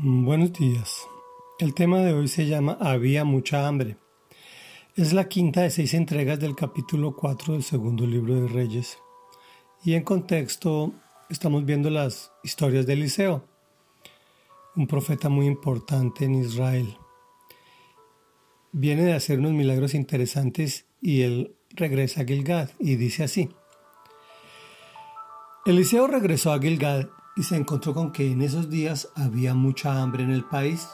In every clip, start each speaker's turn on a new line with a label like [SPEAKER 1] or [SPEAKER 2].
[SPEAKER 1] Buenos días. El tema de hoy se llama Había mucha hambre. Es la quinta de seis entregas del capítulo 4 del segundo libro de Reyes. Y en contexto estamos viendo las historias de Eliseo, un profeta muy importante en Israel. Viene de hacer unos milagros interesantes y él regresa a Gilgad y dice así. Eliseo regresó a Gilgad y se encontró con que en esos días había mucha hambre en el país.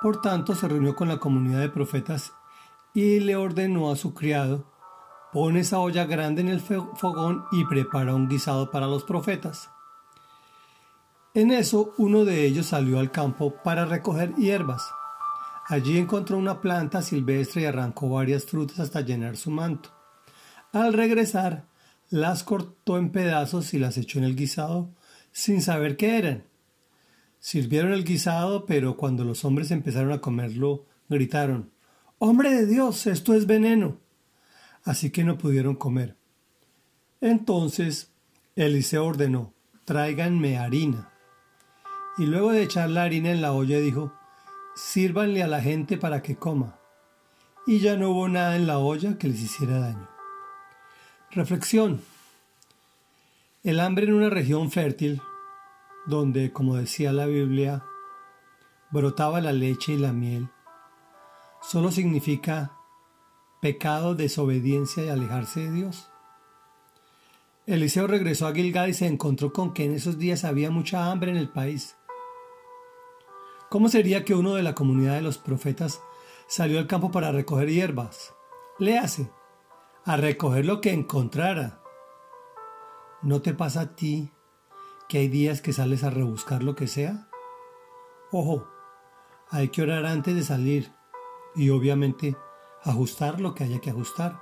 [SPEAKER 1] Por tanto, se reunió con la comunidad de profetas y le ordenó a su criado, pone esa olla grande en el fogón y prepara un guisado para los profetas. En eso uno de ellos salió al campo para recoger hierbas. Allí encontró una planta silvestre y arrancó varias frutas hasta llenar su manto. Al regresar, las cortó en pedazos y las echó en el guisado sin saber qué eran. Sirvieron el guisado, pero cuando los hombres empezaron a comerlo, gritaron Hombre de Dios, esto es veneno. Así que no pudieron comer. Entonces Eliseo ordenó Tráiganme harina. Y luego de echar la harina en la olla dijo Sírvanle a la gente para que coma. Y ya no hubo nada en la olla que les hiciera daño. Reflexión. El hambre en una región fértil, donde, como decía la Biblia, brotaba la leche y la miel, solo significa pecado, desobediencia y alejarse de Dios. Eliseo regresó a Gilgad y se encontró con que en esos días había mucha hambre en el país. ¿Cómo sería que uno de la comunidad de los profetas salió al campo para recoger hierbas? Léase, a recoger lo que encontrara ¿No te pasa a ti que hay días que sales a rebuscar lo que sea? Ojo, hay que orar antes de salir y obviamente ajustar lo que haya que ajustar,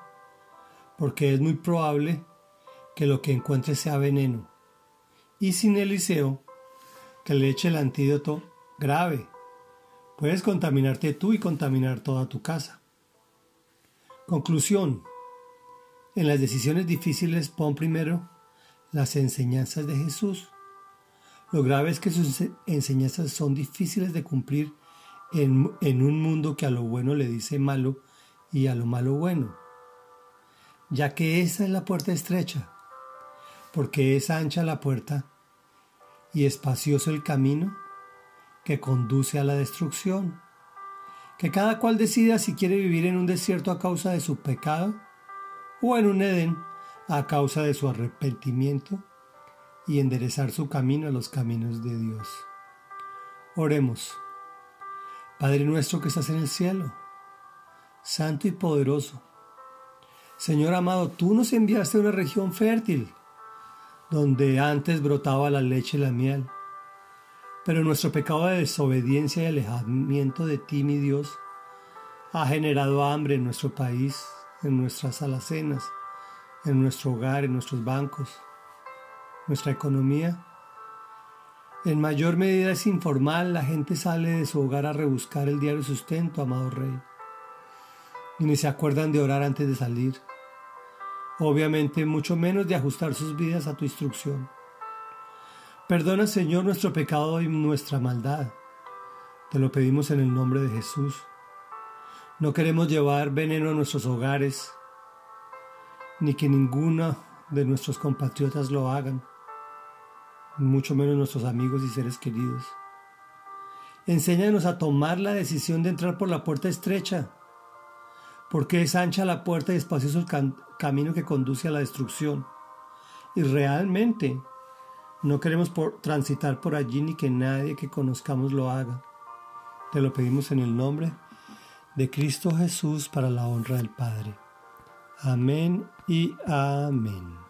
[SPEAKER 1] porque es muy probable que lo que encuentres sea veneno. Y sin Eliseo, que le eche el antídoto grave, puedes contaminarte tú y contaminar toda tu casa. Conclusión. En las decisiones difíciles pon primero las enseñanzas de Jesús. Lo grave es que sus enseñanzas son difíciles de cumplir en, en, un mundo que a lo bueno le dice malo y a lo malo bueno, ya que esa es la puerta estrecha, porque es ancha la puerta y espacioso el camino que conduce a la destrucción, que cada cual decida si quiere vivir en un desierto a causa de su pecado o en un Edén a causa de su arrepentimiento y enderezar su camino a los caminos de Dios. Oremos. Padre nuestro que estás en el cielo, santo y poderoso. Señor amado, tú nos enviaste a una región fértil, donde antes brotaba la leche y la miel. Pero nuestro pecado de desobediencia y alejamiento de ti, mi Dios, ha generado hambre en nuestro país, en nuestras alacenas, en nuestro hogar, en nuestros bancos, nuestra economía. En mayor medida es informal, la gente sale de su hogar a rebuscar el diario sustento, amado Rey. Y ni se acuerdan de orar antes de salir. Obviamente, mucho menos de ajustar sus vidas a tu instrucción. Perdona, Señor, nuestro pecado y nuestra maldad. Te lo pedimos en el nombre de Jesús. No queremos llevar veneno a nuestros hogares, ni que ninguno de nuestros compatriotas lo hagan, mucho menos nuestros amigos y seres queridos. Enséñanos a tomar la decisión de entrar por la puerta estrecha, porque es ancha la puerta y espacioso el camino que conduce a la destrucción. Y realmente no queremos transitar por allí ni que nadie que conozcamos lo haga. Te lo pedimos en el nombre de Cristo Jesús para la honra del Padre. Amén y amén.